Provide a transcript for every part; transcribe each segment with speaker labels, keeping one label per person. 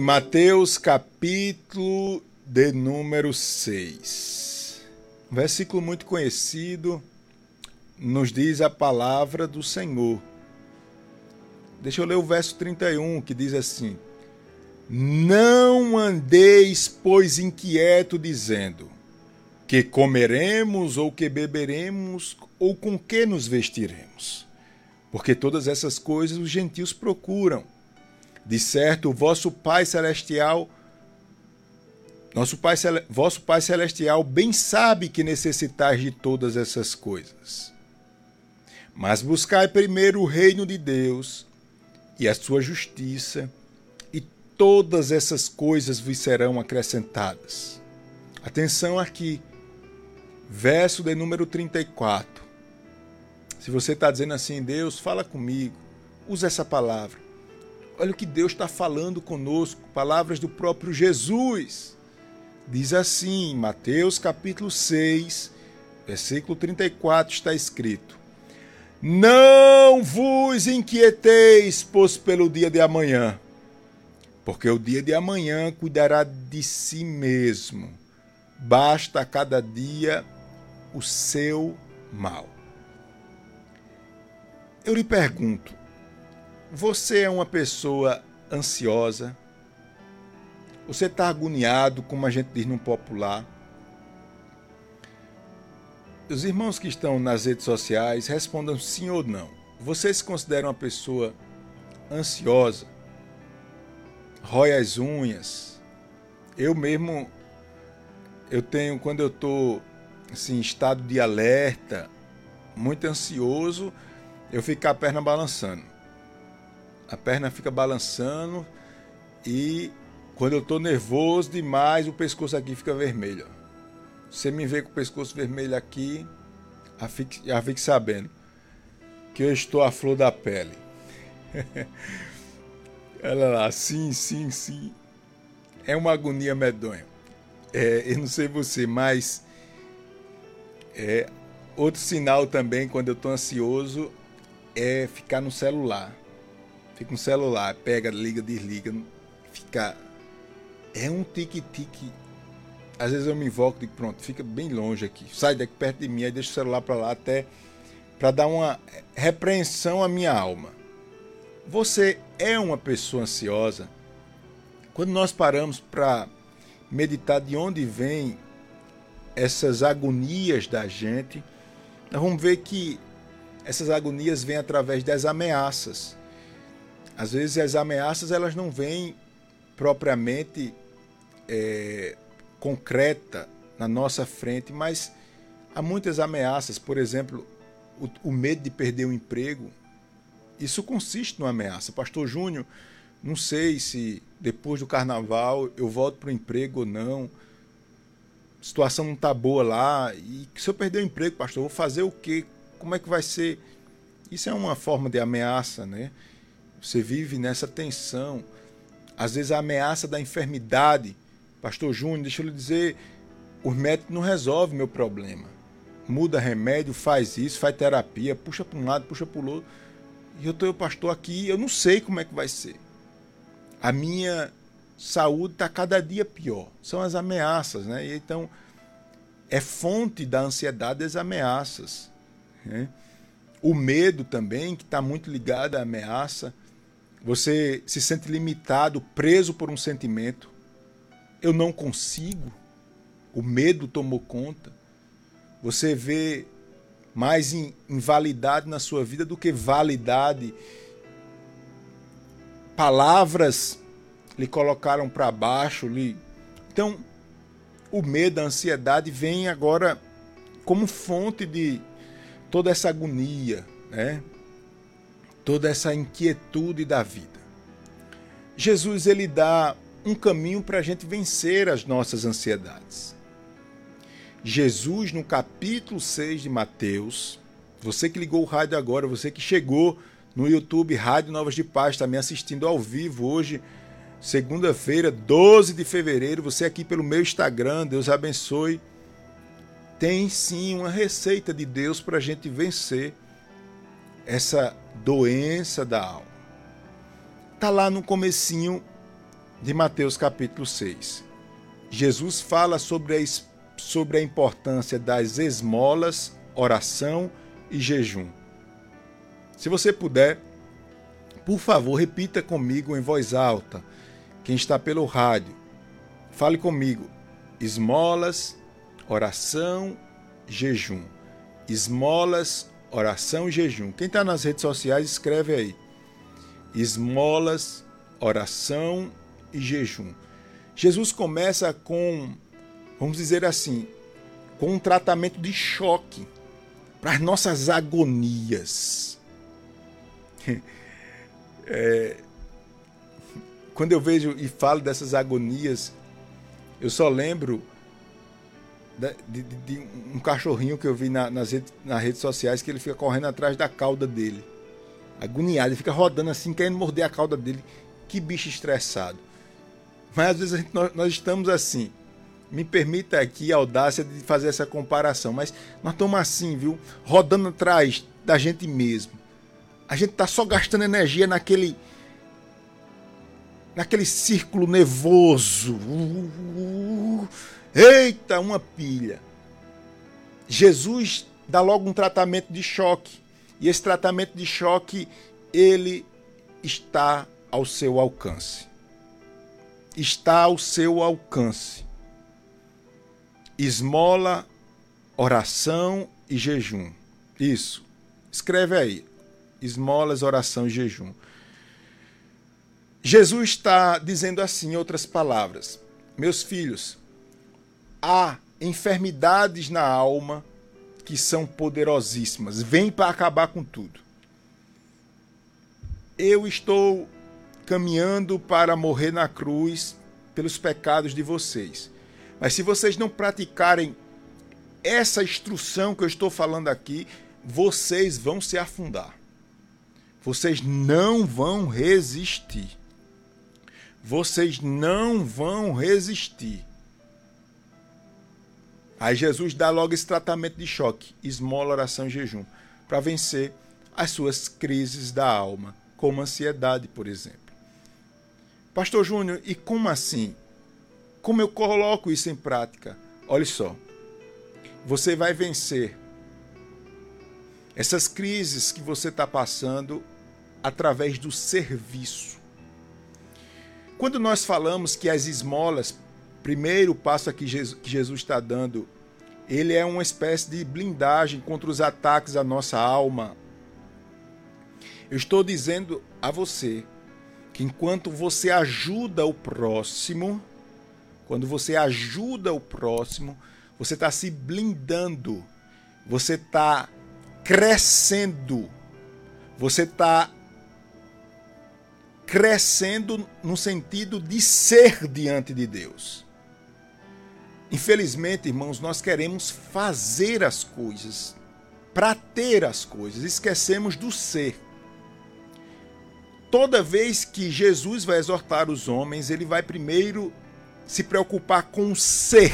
Speaker 1: Mateus capítulo de número 6. Um versículo muito conhecido nos diz a palavra do Senhor. Deixa eu ler o verso 31 que diz assim: Não andeis, pois, inquieto, dizendo: Que comeremos, ou que beberemos, ou com que nos vestiremos? Porque todas essas coisas os gentios procuram de certo, vosso Pai Celestial, nosso Pai, vosso Pai Celestial bem sabe que necessitais de todas essas coisas. Mas buscai primeiro o reino de Deus e a sua justiça, e todas essas coisas vos serão acrescentadas. Atenção aqui, verso de número 34. Se você está dizendo assim, Deus, fala comigo, usa essa palavra. Olha o que Deus está falando conosco, palavras do próprio Jesus. Diz assim, Mateus capítulo 6, versículo 34, está escrito: Não vos inquieteis, pois pelo dia de amanhã, porque o dia de amanhã cuidará de si mesmo. Basta a cada dia o seu mal. Eu lhe pergunto, você é uma pessoa ansiosa? Você está agoniado, como a gente diz no popular? Os irmãos que estão nas redes sociais respondam sim ou não. Você se considera uma pessoa ansiosa? Rói as unhas? Eu mesmo, eu tenho, quando eu estou assim, em estado de alerta, muito ansioso, eu fico a perna balançando a perna fica balançando e quando eu estou nervoso demais, o pescoço aqui fica vermelho. Você me vê com o pescoço vermelho aqui, já fique, já fique sabendo que eu estou à flor da pele. Olha lá, sim, sim, sim. É uma agonia medonha. É, eu não sei você, mas é, outro sinal também quando eu estou ansioso é ficar no celular. Fica no celular, pega, liga, desliga, fica. É um tique-tique. Às vezes eu me invoco e digo, pronto, fica bem longe aqui. Sai daqui perto de mim, aí deixa o celular para lá até para dar uma repreensão à minha alma. Você é uma pessoa ansiosa? Quando nós paramos para meditar de onde vem essas agonias da gente, nós vamos ver que essas agonias vêm através das ameaças. Às vezes as ameaças elas não vêm propriamente é, concreta na nossa frente, mas há muitas ameaças. Por exemplo, o, o medo de perder o emprego. Isso consiste numa ameaça. Pastor Júnior, não sei se depois do carnaval eu volto para o emprego ou não. A situação não está boa lá. E se eu perder o emprego, pastor, vou fazer o quê? Como é que vai ser? Isso é uma forma de ameaça, né? Você vive nessa tensão. Às vezes a ameaça da enfermidade. Pastor Júnior, deixa eu lhe dizer, os médicos não resolvem meu problema. Muda remédio, faz isso, faz terapia, puxa para um lado, puxa para o outro. E eu estou, pastor, aqui, eu não sei como é que vai ser. A minha saúde está cada dia pior. São as ameaças, né? E então, é fonte da ansiedade as ameaças. Né? O medo também, que está muito ligado à ameaça. Você se sente limitado, preso por um sentimento. Eu não consigo. O medo tomou conta. Você vê mais invalidade na sua vida do que validade. Palavras lhe colocaram para baixo, lhe Então, o medo, a ansiedade vem agora como fonte de toda essa agonia, né? Toda essa inquietude da vida. Jesus ele dá um caminho para a gente vencer as nossas ansiedades. Jesus, no capítulo 6 de Mateus, você que ligou o rádio agora, você que chegou no YouTube Rádio Novas de Paz, está me assistindo ao vivo hoje, segunda-feira, 12 de fevereiro, você aqui pelo meu Instagram, Deus abençoe. Tem sim uma receita de Deus para a gente vencer essa doença da alma. Tá lá no comecinho de Mateus capítulo 6. Jesus fala sobre a, sobre a importância das esmolas, oração e jejum. Se você puder, por favor, repita comigo em voz alta. Quem está pelo rádio, fale comigo. Esmolas, oração, jejum. Esmolas, oração e jejum. Quem está nas redes sociais, escreve aí. Esmolas, oração e jejum. Jesus começa com, vamos dizer assim, com um tratamento de choque para as nossas agonias. É, quando eu vejo e falo dessas agonias, eu só lembro de, de, de um cachorrinho que eu vi na, nas, redes, nas redes sociais que ele fica correndo atrás da cauda dele. Agoniado, ele fica rodando assim, querendo morder a cauda dele. Que bicho estressado. Mas às vezes gente, nós, nós, estamos assim. Me permita aqui a audácia de fazer essa comparação, mas nós estamos assim, viu? Rodando atrás da gente mesmo. A gente está só gastando energia naquele naquele círculo nervoso. Eita, uma pilha. Jesus dá logo um tratamento de choque. E esse tratamento de choque, ele está ao seu alcance. Está ao seu alcance. Esmola, oração e jejum. Isso. Escreve aí. Esmolas, oração e jejum. Jesus está dizendo assim, em outras palavras: Meus filhos, há enfermidades na alma que são poderosíssimas, vêm para acabar com tudo. Eu estou caminhando para morrer na cruz pelos pecados de vocês. Mas se vocês não praticarem essa instrução que eu estou falando aqui, vocês vão se afundar. Vocês não vão resistir. Vocês não vão resistir. Aí Jesus dá logo esse tratamento de choque, esmola, oração e jejum, para vencer as suas crises da alma, como ansiedade, por exemplo. Pastor Júnior, e como assim? Como eu coloco isso em prática? Olha só. Você vai vencer essas crises que você está passando através do serviço. Quando nós falamos que as esmolas primeiro passo que Jesus está dando, ele é uma espécie de blindagem contra os ataques à nossa alma. Eu estou dizendo a você que enquanto você ajuda o próximo, quando você ajuda o próximo, você está se blindando, você está crescendo, você está crescendo no sentido de ser diante de Deus. Infelizmente, irmãos, nós queremos fazer as coisas, para ter as coisas, esquecemos do ser. Toda vez que Jesus vai exortar os homens, ele vai primeiro se preocupar com o ser.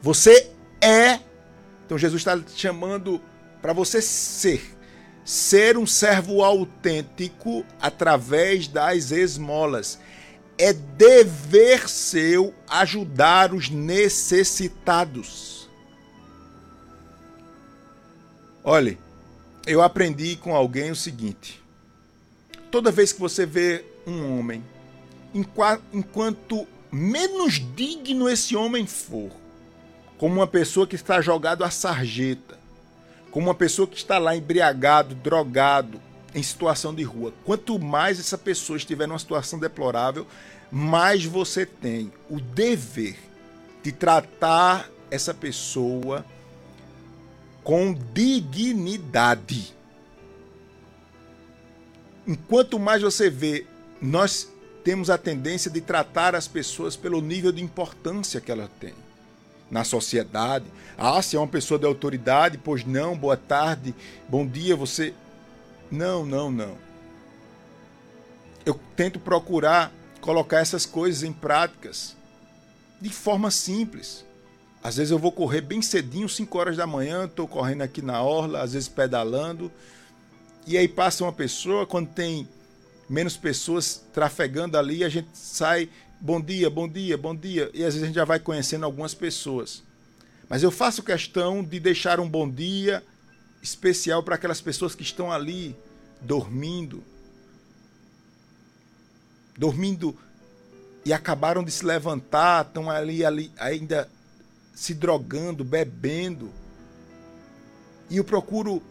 Speaker 1: Você é. Então Jesus está chamando para você ser. Ser um servo autêntico através das esmolas é dever seu ajudar os necessitados. Olhe, eu aprendi com alguém o seguinte: toda vez que você vê um homem, enquanto menos digno esse homem for, como uma pessoa que está jogado à sarjeta, como uma pessoa que está lá embriagado, drogado, em situação de rua. Quanto mais essa pessoa estiver numa situação deplorável, mais você tem o dever de tratar essa pessoa com dignidade. Enquanto mais você vê, nós temos a tendência de tratar as pessoas pelo nível de importância que ela tem na sociedade. Ah, se é uma pessoa de autoridade, pois não, boa tarde, bom dia, você não, não, não. Eu tento procurar colocar essas coisas em práticas de forma simples. Às vezes eu vou correr bem cedinho, 5 horas da manhã, estou correndo aqui na orla, às vezes pedalando, e aí passa uma pessoa, quando tem menos pessoas trafegando ali, a gente sai, bom dia, bom dia, bom dia, e às vezes a gente já vai conhecendo algumas pessoas. Mas eu faço questão de deixar um bom dia especial para aquelas pessoas que estão ali dormindo. Dormindo e acabaram de se levantar, estão ali, ali ainda se drogando, bebendo. E eu procuro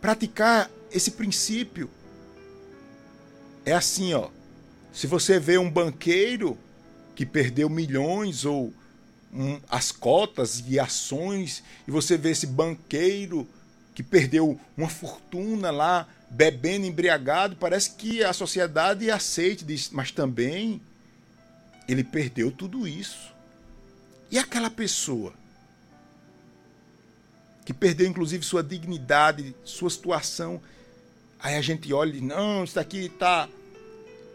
Speaker 1: praticar esse princípio. É assim, ó. Se você vê um banqueiro que perdeu milhões ou um, as cotas e ações, e você vê esse banqueiro que perdeu uma fortuna lá, bebendo embriagado, parece que a sociedade aceite diz, mas também ele perdeu tudo isso. E aquela pessoa que perdeu inclusive sua dignidade, sua situação, aí a gente olha e diz, não, isso daqui está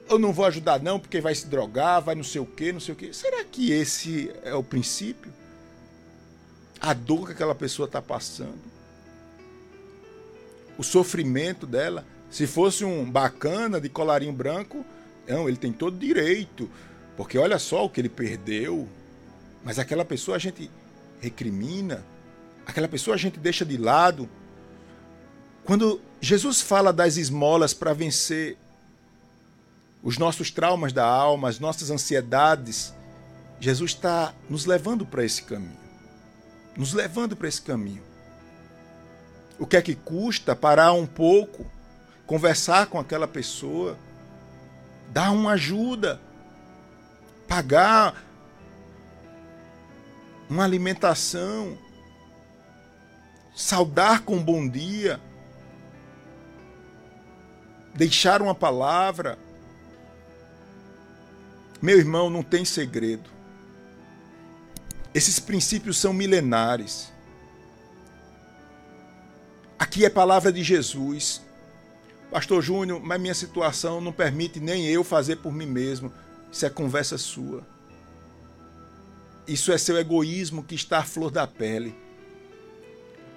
Speaker 1: eu não vou ajudar não, porque vai se drogar, vai não sei o quê, não sei o quê. Será que esse é o princípio? A dor que aquela pessoa está passando? O sofrimento dela? Se fosse um bacana de colarinho branco, não, ele tem todo direito, porque olha só o que ele perdeu. Mas aquela pessoa a gente recrimina, aquela pessoa a gente deixa de lado. Quando Jesus fala das esmolas para vencer os nossos traumas da alma, as nossas ansiedades, Jesus está nos levando para esse caminho. Nos levando para esse caminho. O que é que custa parar um pouco, conversar com aquela pessoa, dar uma ajuda, pagar uma alimentação, saudar com um bom dia, deixar uma palavra meu irmão, não tem segredo. Esses princípios são milenares. Aqui é palavra de Jesus. Pastor Júnior, mas minha situação não permite nem eu fazer por mim mesmo. Isso é conversa sua. Isso é seu egoísmo que está à flor da pele.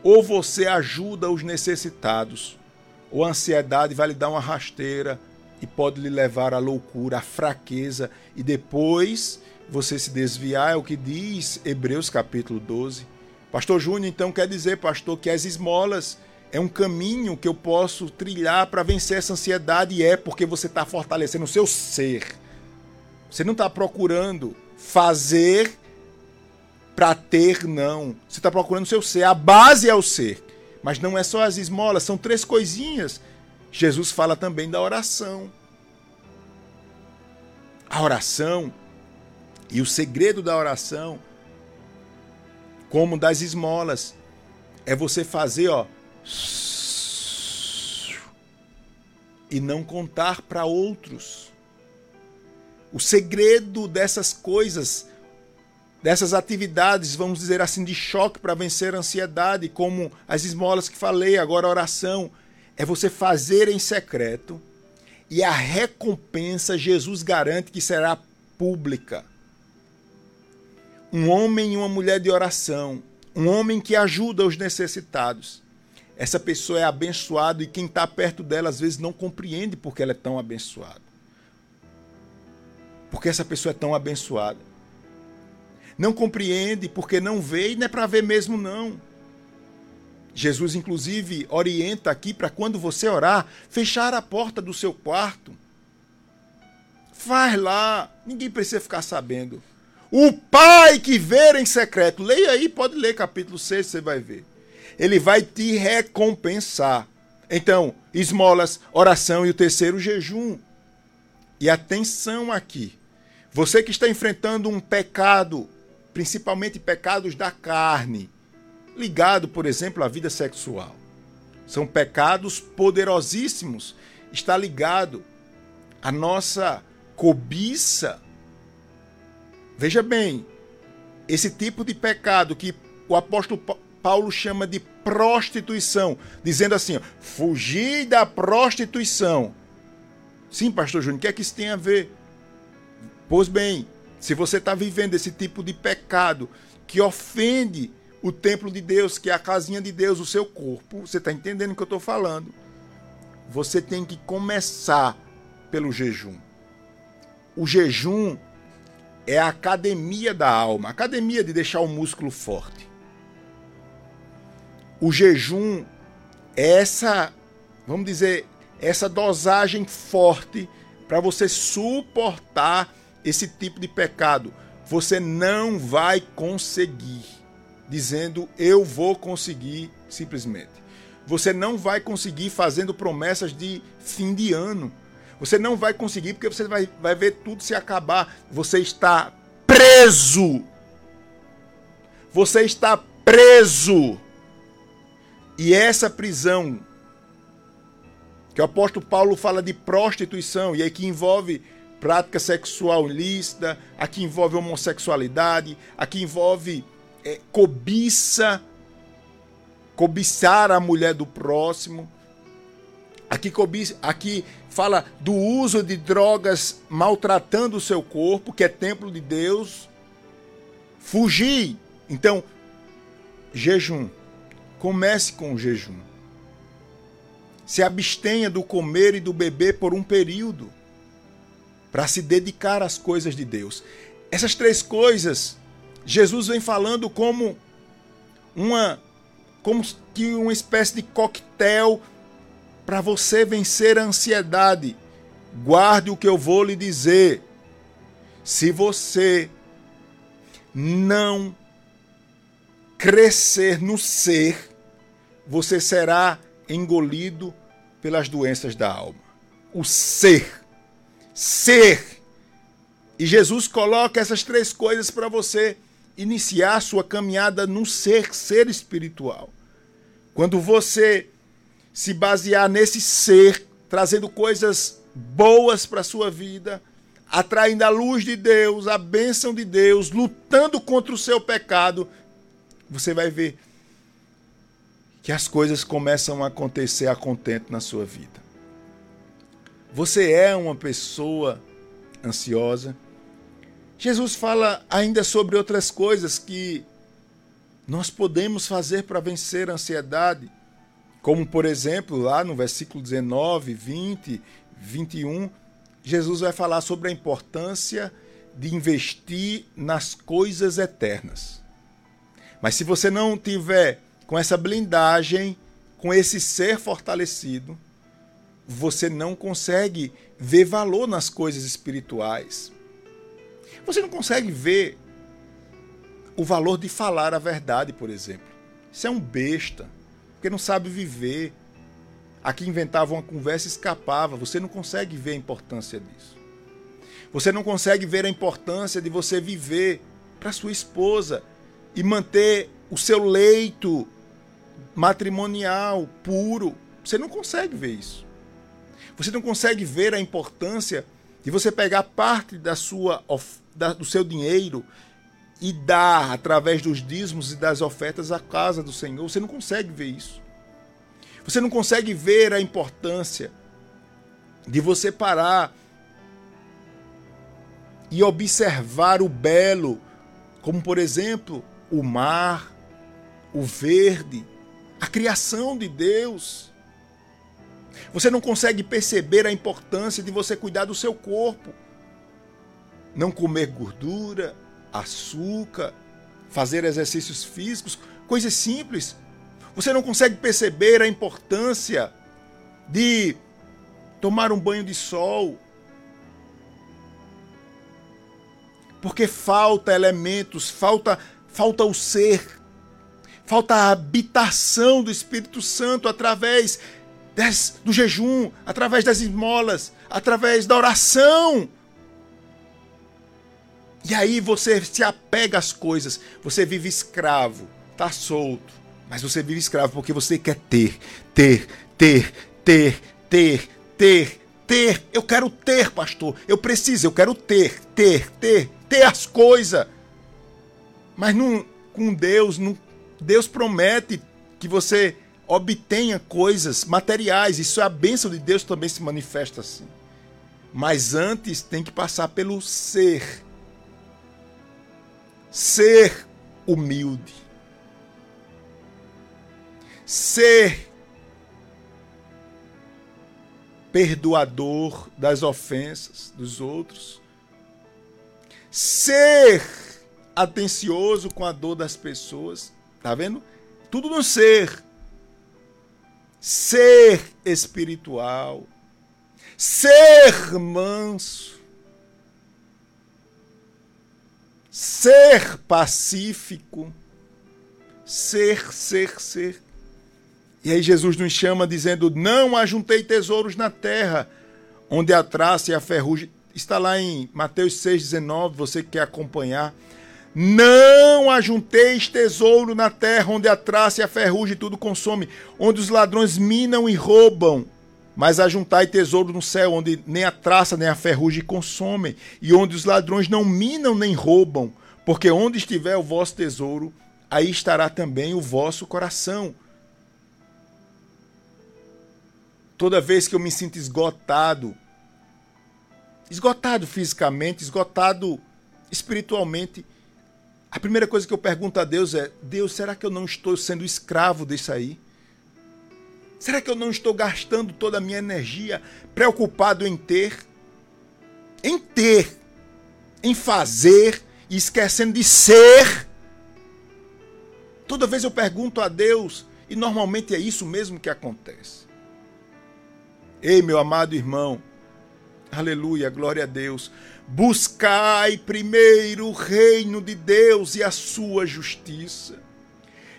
Speaker 1: Ou você ajuda os necessitados, ou a ansiedade vai lhe dar uma rasteira e pode lhe levar à loucura, à fraqueza e depois você se desviar, é o que diz Hebreus capítulo 12. Pastor Júnior, então quer dizer, pastor, que as esmolas é um caminho que eu posso trilhar para vencer essa ansiedade e é porque você está fortalecendo o seu ser. Você não está procurando fazer para ter, não. Você está procurando o seu ser. A base é o ser. Mas não é só as esmolas, são três coisinhas Jesus fala também da oração. A oração e o segredo da oração, como das esmolas, é você fazer, ó, e não contar para outros. O segredo dessas coisas, dessas atividades, vamos dizer assim, de choque para vencer a ansiedade, como as esmolas que falei, agora a oração, é você fazer em secreto e a recompensa Jesus garante que será pública. Um homem e uma mulher de oração, um homem que ajuda os necessitados. Essa pessoa é abençoada e quem está perto dela às vezes não compreende porque ela é tão abençoada. Porque essa pessoa é tão abençoada. Não compreende porque não vê e não é para ver mesmo não. Jesus, inclusive, orienta aqui para quando você orar, fechar a porta do seu quarto. Faz lá, ninguém precisa ficar sabendo. O Pai que vê em secreto, leia aí, pode ler capítulo 6, você vai ver. Ele vai te recompensar. Então, esmolas, oração e o terceiro, jejum. E atenção aqui. Você que está enfrentando um pecado, principalmente pecados da carne, ligado, por exemplo, à vida sexual. São pecados poderosíssimos. Está ligado à nossa cobiça. Veja bem, esse tipo de pecado que o apóstolo Paulo chama de prostituição, dizendo assim: fugir da prostituição. Sim, pastor Júnior, o que é que isso tem a ver? Pois bem, se você está vivendo esse tipo de pecado que ofende o templo de Deus, que é a casinha de Deus, o seu corpo. Você está entendendo o que eu estou falando? você tem que começar pelo jejum. O jejum é a academia da alma, academia de deixar o músculo forte. O jejum é essa, vamos dizer, essa dosagem forte para você suportar esse tipo de pecado. Você não vai conseguir dizendo eu vou conseguir simplesmente. Você não vai conseguir fazendo promessas de fim de ano. Você não vai conseguir porque você vai, vai ver tudo se acabar. Você está preso. Você está preso. E essa prisão, que o apóstolo Paulo fala de prostituição, e aí que envolve prática sexual ilícita, aqui envolve homossexualidade, aqui envolve é, cobiça, cobiçar a mulher do próximo. Aqui, cobiça, aqui fala do uso de drogas maltratando o seu corpo, que é templo de Deus. Fugir. Então, jejum. Comece com o jejum. Se abstenha do comer e do beber por um período para se dedicar às coisas de Deus. Essas três coisas, Jesus vem falando como uma como que uma espécie de coquetel para você vencer a ansiedade. Guarde o que eu vou lhe dizer. Se você não crescer no ser, você será engolido pelas doenças da alma. O ser ser. E Jesus coloca essas três coisas para você iniciar sua caminhada no ser, ser espiritual. Quando você se basear nesse ser, trazendo coisas boas para a sua vida, atraindo a luz de Deus, a bênção de Deus, lutando contra o seu pecado, você vai ver que as coisas começam a acontecer a contento na sua vida. Você é uma pessoa ansiosa? Jesus fala ainda sobre outras coisas que nós podemos fazer para vencer a ansiedade, como por exemplo, lá no versículo 19, 20, 21, Jesus vai falar sobre a importância de investir nas coisas eternas. Mas se você não tiver com essa blindagem, com esse ser fortalecido, você não consegue ver valor nas coisas espirituais. Você não consegue ver o valor de falar a verdade, por exemplo. Isso é um besta, porque não sabe viver. Aqui inventava uma conversa e escapava. Você não consegue ver a importância disso. Você não consegue ver a importância de você viver para sua esposa e manter o seu leito matrimonial puro. Você não consegue ver isso. Você não consegue ver a importância de você pegar parte da sua, da, do seu dinheiro e dar através dos dízimos e das ofertas à casa do Senhor. Você não consegue ver isso. Você não consegue ver a importância de você parar e observar o belo, como por exemplo o mar, o verde, a criação de Deus. Você não consegue perceber a importância de você cuidar do seu corpo. Não comer gordura, açúcar, fazer exercícios físicos, coisas simples. Você não consegue perceber a importância de tomar um banho de sol. Porque falta elementos, falta falta o ser, falta a habitação do Espírito Santo através des, do jejum, através das esmolas, através da oração. E aí você se apega às coisas, você vive escravo, tá solto, mas você vive escravo porque você quer ter, ter, ter, ter, ter, ter, ter. Eu quero ter, pastor. Eu preciso, eu quero ter, ter, ter, ter as coisas. Mas não, com Deus, não, Deus promete que você obtenha coisas materiais. Isso é a bênção de Deus também se manifesta assim. Mas antes tem que passar pelo ser. Ser humilde. Ser perdoador das ofensas dos outros, ser atencioso com a dor das pessoas, tá vendo? Tudo no ser. Ser espiritual, ser manso, ser pacífico, ser, ser, ser. E aí Jesus nos chama dizendo: Não ajuntei tesouros na terra, onde a traça e a ferrugem. Está lá em Mateus 6,19, você que quer acompanhar. Não ajunteis tesouro na terra, onde a traça e a ferrugem tudo consome, onde os ladrões minam e roubam. Mas ajuntai tesouro no céu, onde nem a traça nem a ferrugem consomem, e onde os ladrões não minam nem roubam, porque onde estiver o vosso tesouro, aí estará também o vosso coração. Toda vez que eu me sinto esgotado, esgotado fisicamente, esgotado espiritualmente, a primeira coisa que eu pergunto a Deus é: Deus, será que eu não estou sendo escravo disso aí? Será que eu não estou gastando toda a minha energia preocupado em ter? Em ter, em fazer e esquecendo de ser? Toda vez eu pergunto a Deus e normalmente é isso mesmo que acontece. Ei, meu amado irmão, aleluia, glória a Deus. Buscai primeiro o reino de Deus e a sua justiça,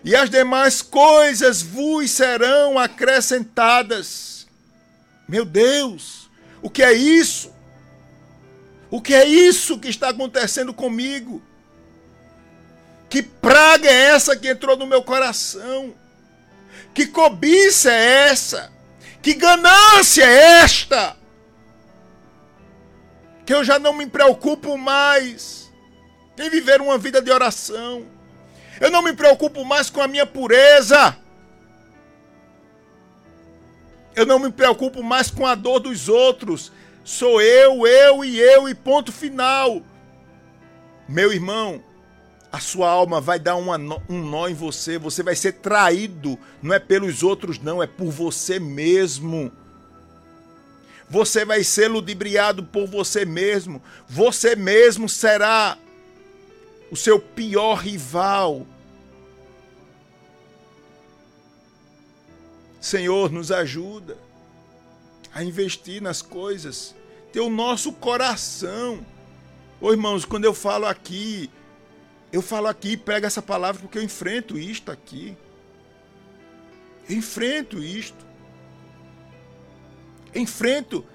Speaker 1: e as demais coisas vos serão acrescentadas. Meu Deus, o que é isso? O que é isso que está acontecendo comigo? Que praga é essa que entrou no meu coração? Que cobiça é essa? Que ganância é esta? Que eu já não me preocupo mais em viver uma vida de oração. Eu não me preocupo mais com a minha pureza. Eu não me preocupo mais com a dor dos outros. Sou eu, eu e eu e ponto final. Meu irmão, a sua alma vai dar um nó em você, você vai ser traído, não é pelos outros, não, é por você mesmo. Você vai ser ludibriado por você mesmo, você mesmo será o seu pior rival. Senhor, nos ajuda a investir nas coisas, ter o nosso coração. Ô irmãos, quando eu falo aqui eu falo aqui, prego essa palavra porque eu enfrento isto aqui. Eu enfrento isto. Eu enfrento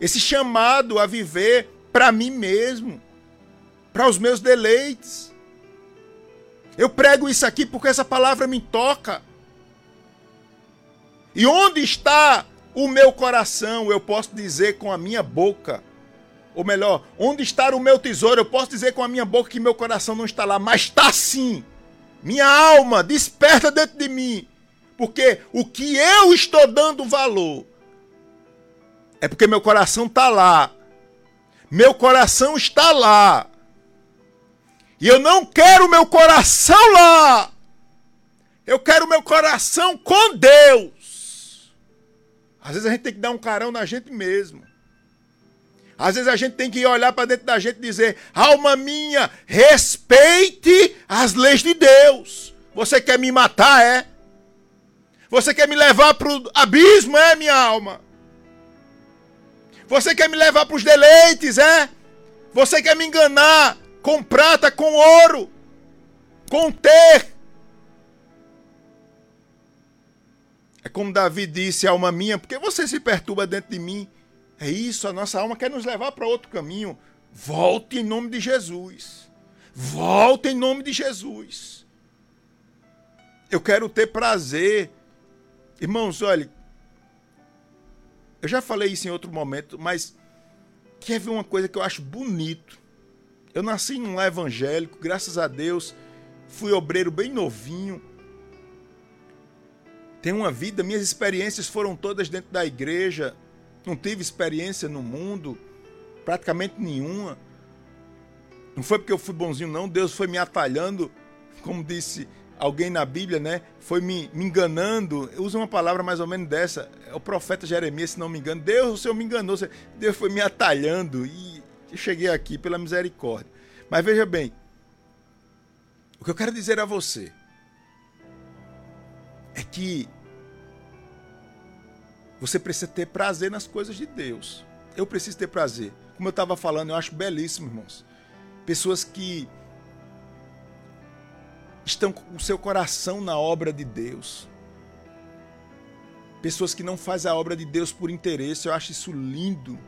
Speaker 1: esse chamado a viver para mim mesmo, para os meus deleites. Eu prego isso aqui porque essa palavra me toca. E onde está o meu coração, eu posso dizer com a minha boca ou melhor, onde está o meu tesouro? Eu posso dizer com a minha boca que meu coração não está lá, mas está sim. Minha alma desperta dentro de mim. Porque o que eu estou dando valor é porque meu coração está lá. Meu coração está lá. E eu não quero meu coração lá. Eu quero meu coração com Deus. Às vezes a gente tem que dar um carão na gente mesmo. Às vezes a gente tem que olhar para dentro da gente e dizer: alma minha, respeite as leis de Deus. Você quer me matar, é? Você quer me levar para o abismo, é, minha alma? Você quer me levar para os deleites, é? Você quer me enganar com prata, com ouro, com ter. É como Davi disse, alma minha, porque você se perturba dentro de mim? É isso, a nossa alma quer nos levar para outro caminho. Volte em nome de Jesus. Volte em nome de Jesus. Eu quero ter prazer. Irmãos, olha, eu já falei isso em outro momento, mas quer ver uma coisa que eu acho bonito? Eu nasci num lar evangélico, graças a Deus, fui obreiro bem novinho. Tenho uma vida, minhas experiências foram todas dentro da igreja, não tive experiência no mundo, praticamente nenhuma. Não foi porque eu fui bonzinho, não. Deus foi me atalhando, como disse alguém na Bíblia, né, foi me, me enganando. Usa uma palavra mais ou menos dessa. É o profeta Jeremias, se não me engano. Deus, o Senhor me enganou. Deus foi me atalhando e cheguei aqui pela misericórdia. Mas veja bem, o que eu quero dizer a você é que você precisa ter prazer nas coisas de Deus. Eu preciso ter prazer. Como eu estava falando, eu acho belíssimo, irmãos. Pessoas que estão com o seu coração na obra de Deus. Pessoas que não fazem a obra de Deus por interesse, eu acho isso lindo.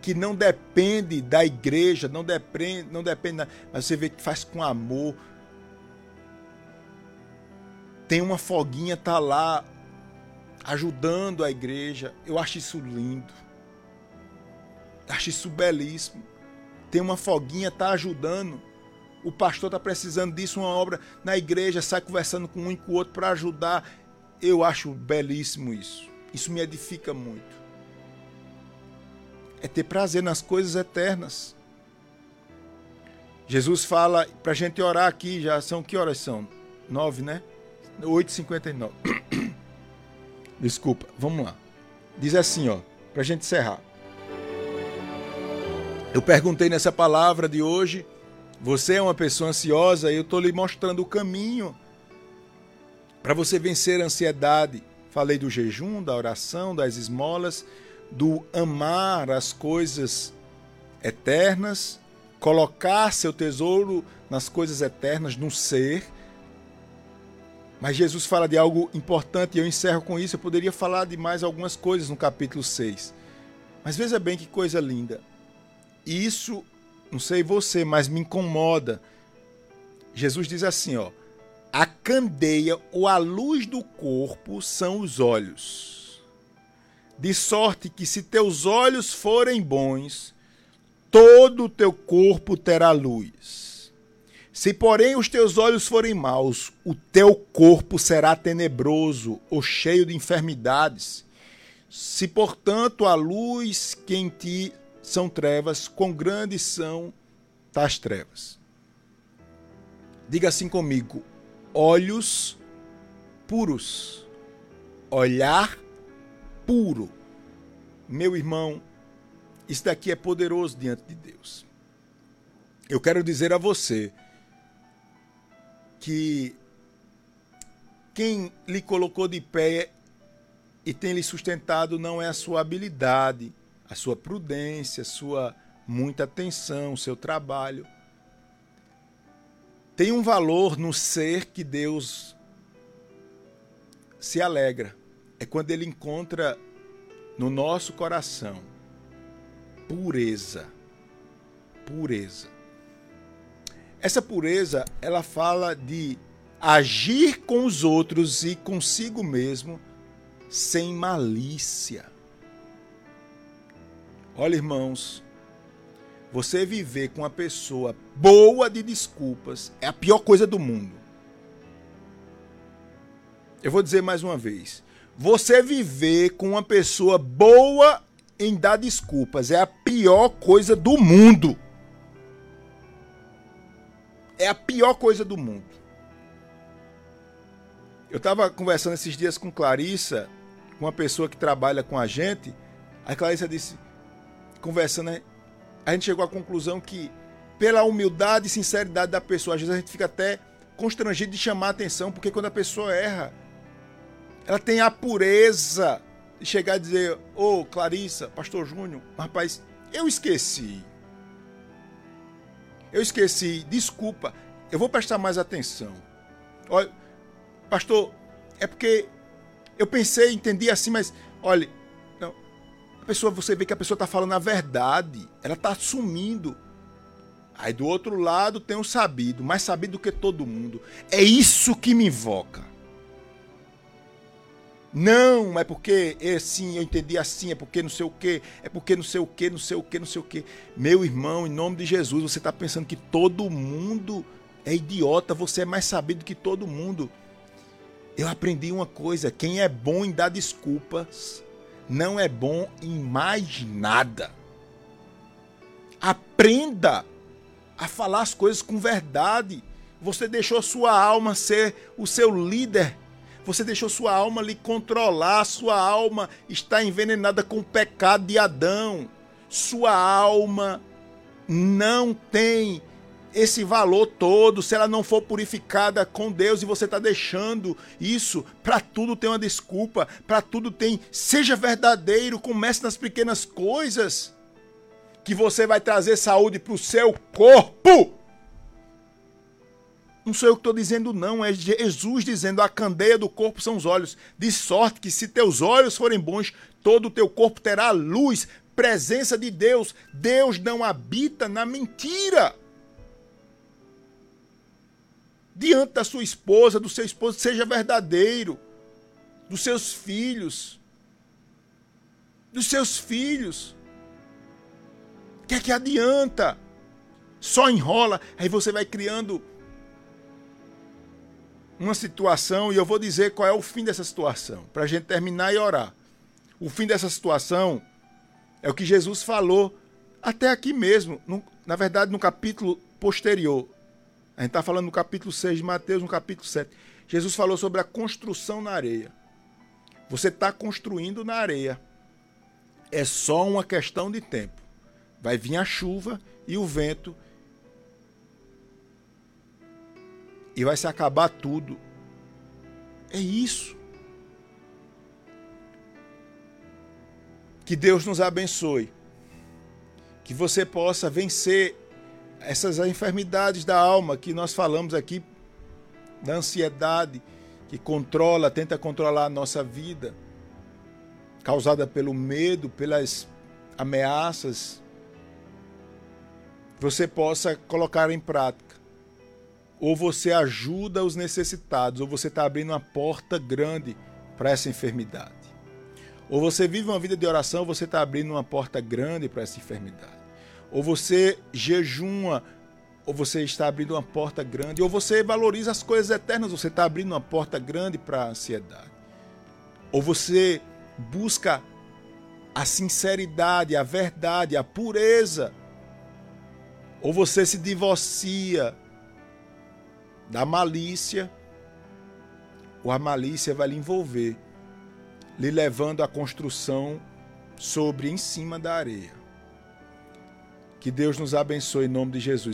Speaker 1: Que não depende da igreja, não depende, não depende, mas você vê que faz com amor. Tem uma foguinha tá lá ajudando a igreja. Eu acho isso lindo. Acho isso belíssimo. Tem uma foguinha tá ajudando o pastor está precisando disso, uma obra na igreja, sai conversando com um e com o outro para ajudar. Eu acho belíssimo isso. Isso me edifica muito. É ter prazer nas coisas eternas. Jesus fala para a gente orar aqui, já são que horas são? Nove, né? 8h59. Desculpa, vamos lá. Diz assim, ó, para a gente encerrar. Eu perguntei nessa palavra de hoje você é uma pessoa ansiosa, eu estou lhe mostrando o caminho para você vencer a ansiedade. Falei do jejum, da oração, das esmolas, do amar as coisas eternas, colocar seu tesouro nas coisas eternas, no ser. Mas Jesus fala de algo importante e eu encerro com isso. Eu poderia falar de mais algumas coisas no capítulo 6. Mas veja bem que coisa linda. Isso não sei você, mas me incomoda. Jesus diz assim, ó: A candeia ou a luz do corpo são os olhos. De sorte que se teus olhos forem bons, todo o teu corpo terá luz. Se, porém, os teus olhos forem maus, o teu corpo será tenebroso ou cheio de enfermidades. Se, portanto, a luz que em ti são trevas, quão grandes são tais trevas. Diga assim comigo: olhos puros, olhar puro. Meu irmão, isso daqui é poderoso diante de Deus. Eu quero dizer a você que quem lhe colocou de pé e tem lhe sustentado não é a sua habilidade, a sua prudência, a sua muita atenção, o seu trabalho. Tem um valor no ser que Deus se alegra. É quando ele encontra no nosso coração pureza. Pureza. Essa pureza, ela fala de agir com os outros e consigo mesmo sem malícia. Olha, irmãos, você viver com uma pessoa boa de desculpas é a pior coisa do mundo. Eu vou dizer mais uma vez. Você viver com uma pessoa boa em dar desculpas é a pior coisa do mundo. É a pior coisa do mundo. Eu estava conversando esses dias com Clarissa, uma pessoa que trabalha com a gente. A Clarissa disse: conversando, né? a gente chegou à conclusão que, pela humildade e sinceridade da pessoa, às vezes a gente fica até constrangido de chamar a atenção, porque quando a pessoa erra, ela tem a pureza de chegar e dizer: Ô oh, Clarissa, Pastor Júnior, rapaz, eu esqueci. Eu esqueci, desculpa, eu vou prestar mais atenção. Olha, pastor, é porque eu pensei, entendi assim, mas olha, a pessoa, você vê que a pessoa está falando a verdade, ela está assumindo. Aí do outro lado tem um sabido, mais sabido do que todo mundo. É isso que me invoca. Não, é porque é assim, eu entendi assim, é porque não sei o que, é porque não sei o que, não sei o que, não sei o que. Meu irmão, em nome de Jesus, você está pensando que todo mundo é idiota, você é mais sabido que todo mundo. Eu aprendi uma coisa: quem é bom em dar desculpas não é bom em mais nada. Aprenda a falar as coisas com verdade. Você deixou sua alma ser o seu líder. Você deixou sua alma lhe controlar. Sua alma está envenenada com o pecado de Adão. Sua alma não tem esse valor todo se ela não for purificada com Deus e você está deixando isso. Para tudo tem uma desculpa. Para tudo tem. Seja verdadeiro. Comece nas pequenas coisas. Que você vai trazer saúde para o seu corpo. Não sou eu que estou dizendo, não. É Jesus dizendo: a candeia do corpo são os olhos. De sorte que, se teus olhos forem bons, todo o teu corpo terá luz, presença de Deus. Deus não habita na mentira. Diante da sua esposa, do seu esposo, seja verdadeiro. Dos seus filhos. Dos seus filhos. O que é que adianta? Só enrola, aí você vai criando uma situação e eu vou dizer qual é o fim dessa situação, para a gente terminar e orar. O fim dessa situação é o que Jesus falou até aqui mesmo, no, na verdade no capítulo posterior. A gente está falando no capítulo 6 de Mateus, no capítulo 7. Jesus falou sobre a construção na areia. Você está construindo na areia. É só uma questão de tempo. Vai vir a chuva e o vento e vai se acabar tudo. É isso. Que Deus nos abençoe. Que você possa vencer essas enfermidades da alma que nós falamos aqui, da ansiedade que controla, tenta controlar a nossa vida, causada pelo medo, pelas ameaças. Você possa colocar em prática ou você ajuda os necessitados, ou você está abrindo uma porta grande para essa enfermidade. Ou você vive uma vida de oração, você está abrindo uma porta grande para essa enfermidade. Ou você jejuma, ou você está abrindo uma porta grande. Ou você valoriza as coisas eternas, você está abrindo uma porta grande para a ansiedade. Ou você busca a sinceridade, a verdade, a pureza. Ou você se divorcia da malícia, ou a malícia vai lhe envolver, lhe levando à construção sobre em cima da areia. Que Deus nos abençoe em nome de Jesus.